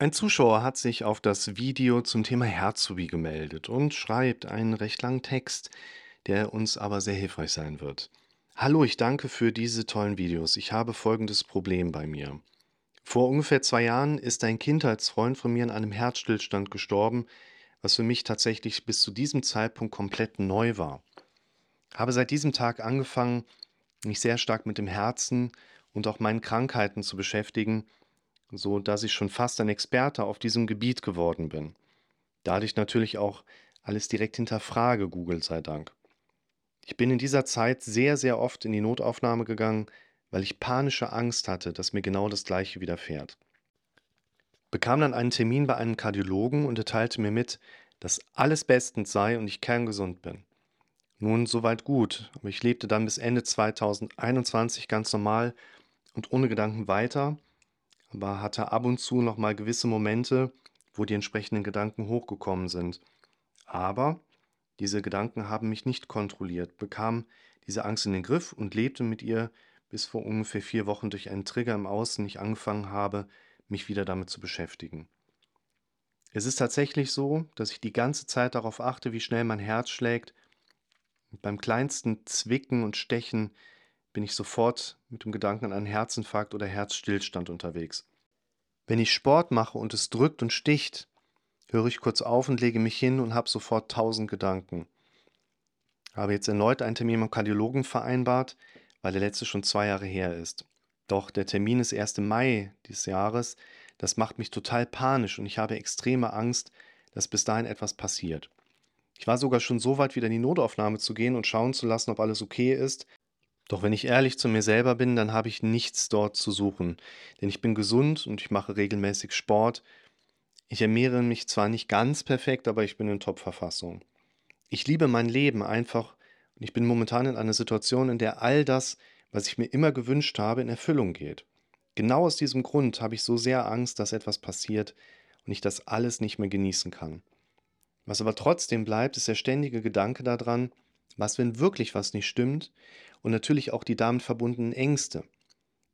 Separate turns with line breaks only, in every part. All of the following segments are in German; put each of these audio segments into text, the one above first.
Ein Zuschauer hat sich auf das Video zum Thema Herzsubi gemeldet und schreibt einen recht langen Text, der uns aber sehr hilfreich sein wird. Hallo, ich danke für diese tollen Videos. Ich habe folgendes Problem bei mir. Vor ungefähr zwei Jahren ist ein Kindheitsfreund von mir an einem Herzstillstand gestorben, was für mich tatsächlich bis zu diesem Zeitpunkt komplett neu war. Habe seit diesem Tag angefangen, mich sehr stark mit dem Herzen und auch meinen Krankheiten zu beschäftigen, so dass ich schon fast ein Experte auf diesem Gebiet geworden bin. Dadurch natürlich auch alles direkt hinterfrage, Google sei Dank. Ich bin in dieser Zeit sehr, sehr oft in die Notaufnahme gegangen, weil ich panische Angst hatte, dass mir genau das gleiche widerfährt. Bekam dann einen Termin bei einem Kardiologen und er teilte mir mit, dass alles bestens sei und ich kerngesund bin. Nun, soweit gut, aber ich lebte dann bis Ende 2021 ganz normal und ohne Gedanken weiter, aber hatte ab und zu noch mal gewisse Momente, wo die entsprechenden Gedanken hochgekommen sind. Aber diese Gedanken haben mich nicht kontrolliert, bekam diese Angst in den Griff und lebte mit ihr, bis vor ungefähr vier Wochen durch einen Trigger im Außen ich angefangen habe, mich wieder damit zu beschäftigen. Es ist tatsächlich so, dass ich die ganze Zeit darauf achte, wie schnell mein Herz schlägt. Beim kleinsten Zwicken und Stechen bin ich sofort mit dem Gedanken an einen Herzinfarkt oder Herzstillstand unterwegs. Wenn ich Sport mache und es drückt und sticht, höre ich kurz auf und lege mich hin und habe sofort tausend Gedanken. Habe jetzt erneut einen Termin beim Kardiologen vereinbart, weil der letzte schon zwei Jahre her ist. Doch der Termin ist erst im Mai dieses Jahres. Das macht mich total panisch und ich habe extreme Angst, dass bis dahin etwas passiert. Ich war sogar schon so weit, wieder in die Notaufnahme zu gehen und schauen zu lassen, ob alles okay ist, doch wenn ich ehrlich zu mir selber bin, dann habe ich nichts dort zu suchen. Denn ich bin gesund und ich mache regelmäßig Sport. Ich ernähre mich zwar nicht ganz perfekt, aber ich bin in Top-Verfassung. Ich liebe mein Leben einfach und ich bin momentan in einer Situation, in der all das, was ich mir immer gewünscht habe, in Erfüllung geht. Genau aus diesem Grund habe ich so sehr Angst, dass etwas passiert und ich das alles nicht mehr genießen kann. Was aber trotzdem bleibt, ist der ständige Gedanke daran, was, wenn wirklich was nicht stimmt und natürlich auch die damit verbundenen Ängste.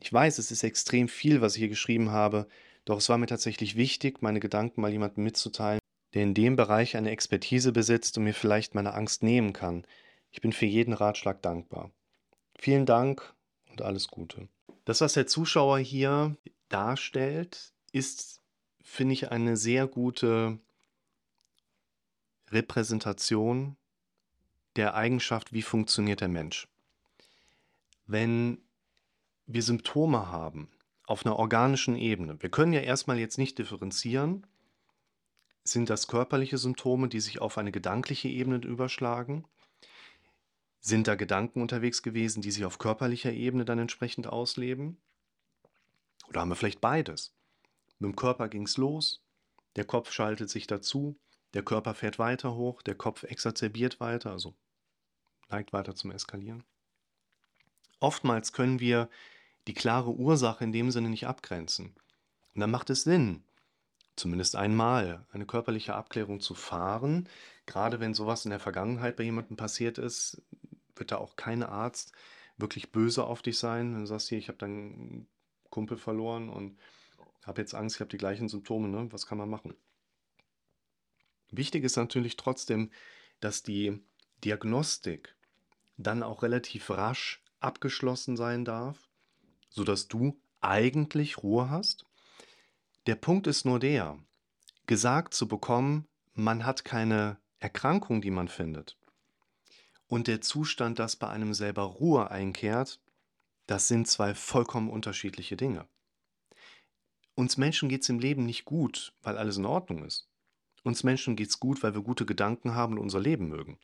Ich weiß, es ist extrem viel, was ich hier geschrieben habe, doch es war mir tatsächlich wichtig, meine Gedanken mal jemandem mitzuteilen, der in dem Bereich eine Expertise besitzt und mir vielleicht meine Angst nehmen kann. Ich bin für jeden Ratschlag dankbar. Vielen Dank und alles Gute. Das, was der Zuschauer hier darstellt, ist, finde ich, eine sehr gute Repräsentation der Eigenschaft, wie funktioniert der Mensch. Wenn wir Symptome haben auf einer organischen Ebene, wir können ja erstmal jetzt nicht differenzieren, sind das körperliche Symptome, die sich auf eine gedankliche Ebene überschlagen? Sind da Gedanken unterwegs gewesen, die sich auf körperlicher Ebene dann entsprechend ausleben? Oder haben wir vielleicht beides? Mit dem Körper ging es los, der Kopf schaltet sich dazu, der Körper fährt weiter hoch, der Kopf exacerbiert weiter, also neigt weiter zum Eskalieren. Oftmals können wir die klare Ursache in dem Sinne nicht abgrenzen. Und dann macht es Sinn, zumindest einmal eine körperliche Abklärung zu fahren. Gerade wenn sowas in der Vergangenheit bei jemandem passiert ist, wird da auch kein Arzt wirklich böse auf dich sein. Wenn du sagst, hier, ich habe deinen Kumpel verloren und habe jetzt Angst, ich habe die gleichen Symptome, ne? was kann man machen? Wichtig ist natürlich trotzdem, dass die Diagnostik dann auch relativ rasch abgeschlossen sein darf, sodass du eigentlich Ruhe hast. Der Punkt ist nur der, gesagt zu bekommen, man hat keine Erkrankung, die man findet. Und der Zustand, dass bei einem selber Ruhe einkehrt, das sind zwei vollkommen unterschiedliche Dinge. Uns Menschen geht es im Leben nicht gut, weil alles in Ordnung ist. Uns Menschen geht es gut, weil wir gute Gedanken haben und unser Leben mögen.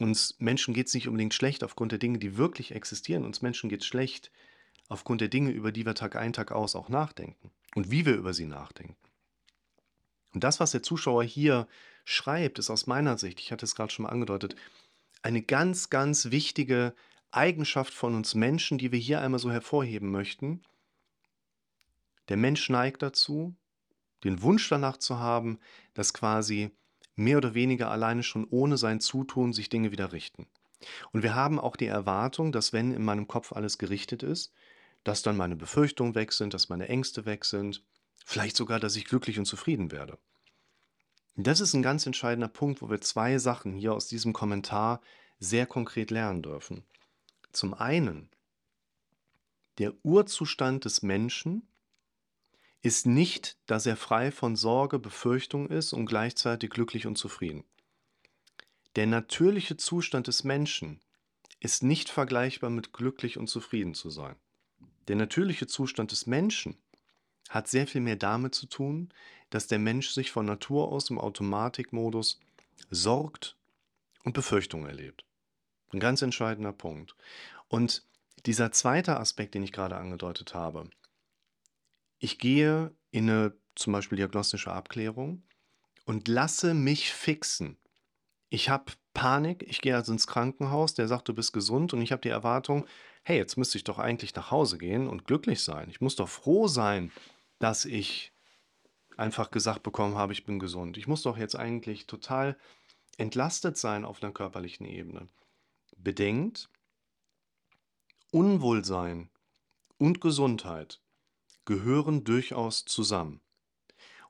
Uns Menschen geht es nicht unbedingt schlecht aufgrund der Dinge, die wirklich existieren. Uns Menschen geht es schlecht aufgrund der Dinge, über die wir Tag ein, Tag aus auch nachdenken und wie wir über sie nachdenken. Und das, was der Zuschauer hier schreibt, ist aus meiner Sicht, ich hatte es gerade schon mal angedeutet, eine ganz, ganz wichtige Eigenschaft von uns Menschen, die wir hier einmal so hervorheben möchten. Der Mensch neigt dazu, den Wunsch danach zu haben, dass quasi mehr oder weniger alleine schon ohne sein Zutun sich Dinge wieder richten. Und wir haben auch die Erwartung, dass wenn in meinem Kopf alles gerichtet ist, dass dann meine Befürchtungen weg sind, dass meine Ängste weg sind, Vielleicht sogar, dass ich glücklich und zufrieden werde. Das ist ein ganz entscheidender Punkt, wo wir zwei Sachen hier aus diesem Kommentar sehr konkret lernen dürfen. Zum einen, der Urzustand des Menschen ist nicht, dass er frei von Sorge, Befürchtung ist und gleichzeitig glücklich und zufrieden. Der natürliche Zustand des Menschen ist nicht vergleichbar mit glücklich und zufrieden zu sein. Der natürliche Zustand des Menschen hat sehr viel mehr damit zu tun, dass der Mensch sich von Natur aus im Automatikmodus sorgt und Befürchtungen erlebt. Ein ganz entscheidender Punkt. Und dieser zweite Aspekt, den ich gerade angedeutet habe, ich gehe in eine zum Beispiel diagnostische Abklärung und lasse mich fixen. Ich habe Panik, ich gehe also ins Krankenhaus, der sagt, du bist gesund und ich habe die Erwartung, hey, jetzt müsste ich doch eigentlich nach Hause gehen und glücklich sein. Ich muss doch froh sein, dass ich einfach gesagt bekommen habe, ich bin gesund. Ich muss doch jetzt eigentlich total entlastet sein auf einer körperlichen Ebene. Bedenkt, Unwohlsein und Gesundheit gehören durchaus zusammen.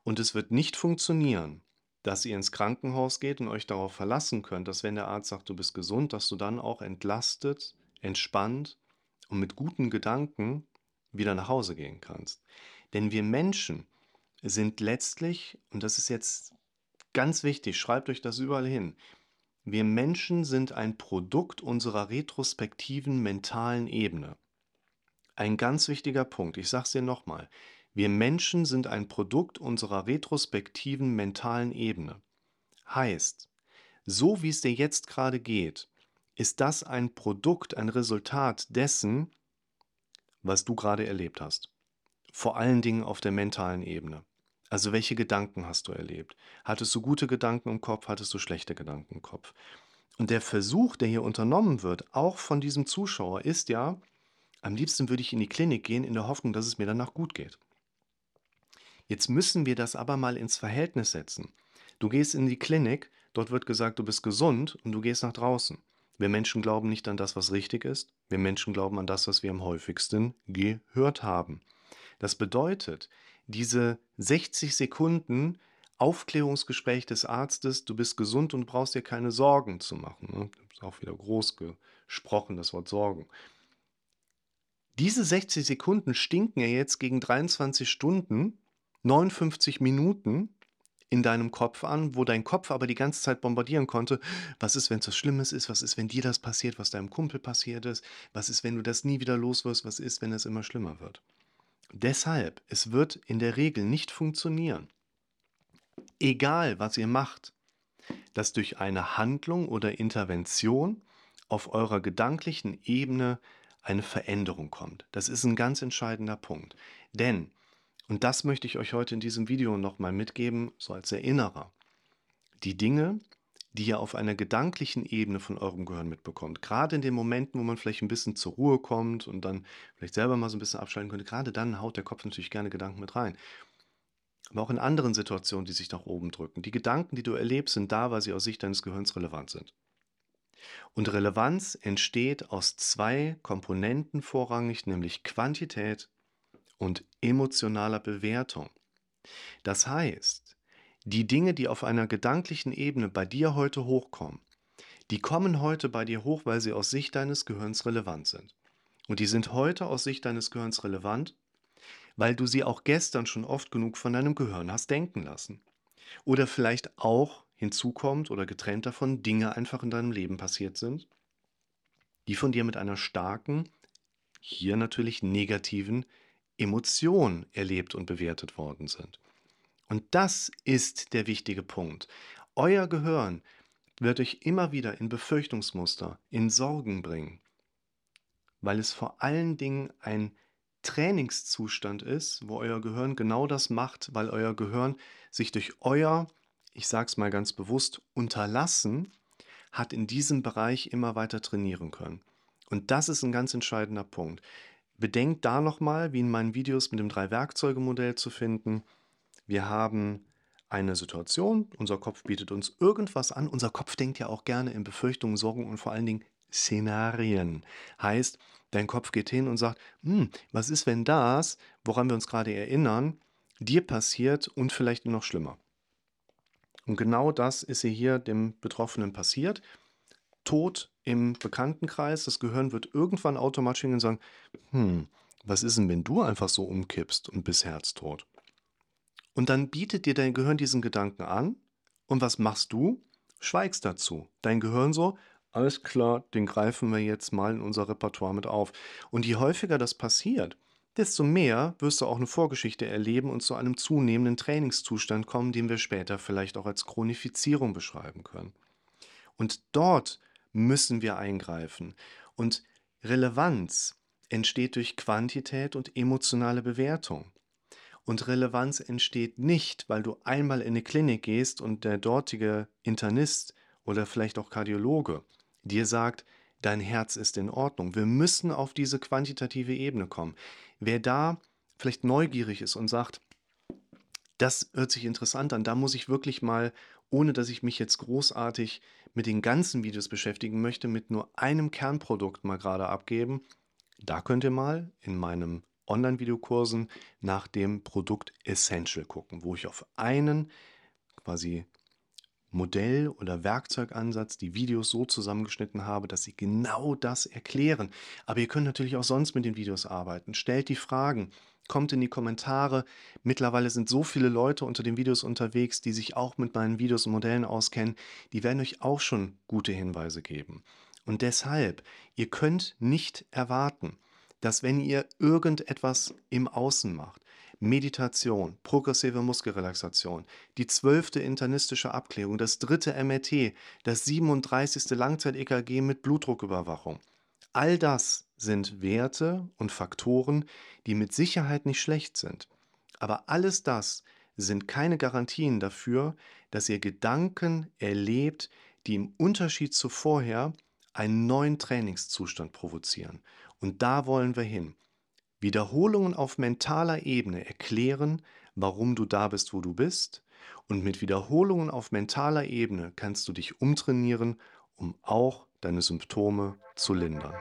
Und es wird nicht funktionieren, dass ihr ins Krankenhaus geht und euch darauf verlassen könnt, dass wenn der Arzt sagt, du bist gesund, dass du dann auch entlastet, entspannt und mit guten Gedanken wieder nach Hause gehen kannst. Denn wir Menschen sind letztlich, und das ist jetzt ganz wichtig, schreibt euch das überall hin, wir Menschen sind ein Produkt unserer retrospektiven mentalen Ebene. Ein ganz wichtiger Punkt, ich sage es dir nochmal. Wir Menschen sind ein Produkt unserer retrospektiven mentalen Ebene. Heißt, so wie es dir jetzt gerade geht, ist das ein Produkt, ein Resultat dessen, was du gerade erlebt hast. Vor allen Dingen auf der mentalen Ebene. Also welche Gedanken hast du erlebt? Hattest du gute Gedanken im Kopf, hattest du schlechte Gedanken im Kopf? Und der Versuch, der hier unternommen wird, auch von diesem Zuschauer, ist ja, am liebsten würde ich in die Klinik gehen, in der Hoffnung, dass es mir danach gut geht. Jetzt müssen wir das aber mal ins Verhältnis setzen. Du gehst in die Klinik, dort wird gesagt, du bist gesund und du gehst nach draußen. Wir Menschen glauben nicht an das, was richtig ist. Wir Menschen glauben an das, was wir am häufigsten gehört haben. Das bedeutet, diese 60 Sekunden Aufklärungsgespräch des Arztes, du bist gesund und brauchst dir keine Sorgen zu machen. Ne? Auch wieder groß gesprochen, das Wort Sorgen. Diese 60 Sekunden stinken ja jetzt gegen 23 Stunden, 59 Minuten in deinem Kopf an, wo dein Kopf aber die ganze Zeit bombardieren konnte. Was ist, wenn es was Schlimmes ist? Was ist, wenn dir das passiert, was deinem Kumpel passiert ist? Was ist, wenn du das nie wieder los wirst? Was ist, wenn es immer schlimmer wird? Deshalb, es wird in der Regel nicht funktionieren, egal was ihr macht, dass durch eine Handlung oder Intervention auf eurer gedanklichen Ebene eine Veränderung kommt. Das ist ein ganz entscheidender Punkt. Denn, und das möchte ich euch heute in diesem Video nochmal mitgeben, so als Erinnerer, die Dinge, die ihr auf einer gedanklichen Ebene von eurem Gehirn mitbekommt, gerade in den Momenten, wo man vielleicht ein bisschen zur Ruhe kommt und dann vielleicht selber mal so ein bisschen abschalten könnte, gerade dann haut der Kopf natürlich gerne Gedanken mit rein. Aber auch in anderen Situationen, die sich nach oben drücken. Die Gedanken, die du erlebst, sind da, weil sie aus Sicht deines Gehirns relevant sind. Und Relevanz entsteht aus zwei Komponenten vorrangig, nämlich Quantität und emotionaler Bewertung. Das heißt, die Dinge, die auf einer gedanklichen Ebene bei dir heute hochkommen, die kommen heute bei dir hoch, weil sie aus Sicht deines Gehirns relevant sind. Und die sind heute aus Sicht deines Gehirns relevant, weil du sie auch gestern schon oft genug von deinem Gehirn hast denken lassen. Oder vielleicht auch hinzukommt oder getrennt davon Dinge einfach in deinem Leben passiert sind, die von dir mit einer starken, hier natürlich negativen Emotion erlebt und bewertet worden sind. Und das ist der wichtige Punkt. Euer Gehirn wird euch immer wieder in Befürchtungsmuster, in Sorgen bringen, weil es vor allen Dingen ein Trainingszustand ist, wo euer Gehirn genau das macht, weil euer Gehirn sich durch euer ich sage es mal ganz bewusst, unterlassen, hat in diesem Bereich immer weiter trainieren können. Und das ist ein ganz entscheidender Punkt. Bedenkt da nochmal, wie in meinen Videos mit dem Drei-Werkzeuge-Modell zu finden. Wir haben eine Situation, unser Kopf bietet uns irgendwas an. Unser Kopf denkt ja auch gerne in Befürchtungen, Sorgen und vor allen Dingen Szenarien. Heißt, dein Kopf geht hin und sagt, hm, was ist, wenn das, woran wir uns gerade erinnern, dir passiert und vielleicht noch schlimmer. Und genau das ist hier dem Betroffenen passiert. Tod im Bekanntenkreis, das Gehirn wird irgendwann automatisch hingehen und sagen: „Hm, was ist denn, wenn du einfach so umkippst und bist herztot?“ Und dann bietet dir dein Gehirn diesen Gedanken an und was machst du? Schweigst dazu. Dein Gehirn so: „Alles klar, den greifen wir jetzt mal in unser Repertoire mit auf.“ Und je häufiger das passiert, desto mehr wirst du auch eine Vorgeschichte erleben und zu einem zunehmenden Trainingszustand kommen, den wir später vielleicht auch als Chronifizierung beschreiben können. Und dort müssen wir eingreifen. Und Relevanz entsteht durch Quantität und emotionale Bewertung. Und Relevanz entsteht nicht, weil du einmal in eine Klinik gehst und der dortige Internist oder vielleicht auch Kardiologe dir sagt, dein Herz ist in Ordnung. Wir müssen auf diese quantitative Ebene kommen. Wer da vielleicht neugierig ist und sagt, das hört sich interessant an, da muss ich wirklich mal, ohne dass ich mich jetzt großartig mit den ganzen Videos beschäftigen möchte, mit nur einem Kernprodukt mal gerade abgeben, da könnt ihr mal in meinem Online-Videokursen nach dem Produkt Essential gucken, wo ich auf einen quasi Modell oder Werkzeugansatz die Videos so zusammengeschnitten habe, dass sie genau das erklären. Aber ihr könnt natürlich auch sonst mit den Videos arbeiten. Stellt die Fragen, kommt in die Kommentare. Mittlerweile sind so viele Leute unter den Videos unterwegs, die sich auch mit meinen Videos und Modellen auskennen. Die werden euch auch schon gute Hinweise geben. Und deshalb, ihr könnt nicht erwarten, dass wenn ihr irgendetwas im Außen macht, Meditation, progressive Muskelrelaxation, die zwölfte internistische Abklärung, das dritte MRT, das 37. Langzeit-EKG mit Blutdrucküberwachung. All das sind Werte und Faktoren, die mit Sicherheit nicht schlecht sind. Aber alles das sind keine Garantien dafür, dass ihr Gedanken erlebt, die im Unterschied zu vorher einen neuen Trainingszustand provozieren. Und da wollen wir hin. Wiederholungen auf mentaler Ebene erklären, warum du da bist, wo du bist. Und mit Wiederholungen auf mentaler Ebene kannst du dich umtrainieren, um auch deine Symptome zu lindern.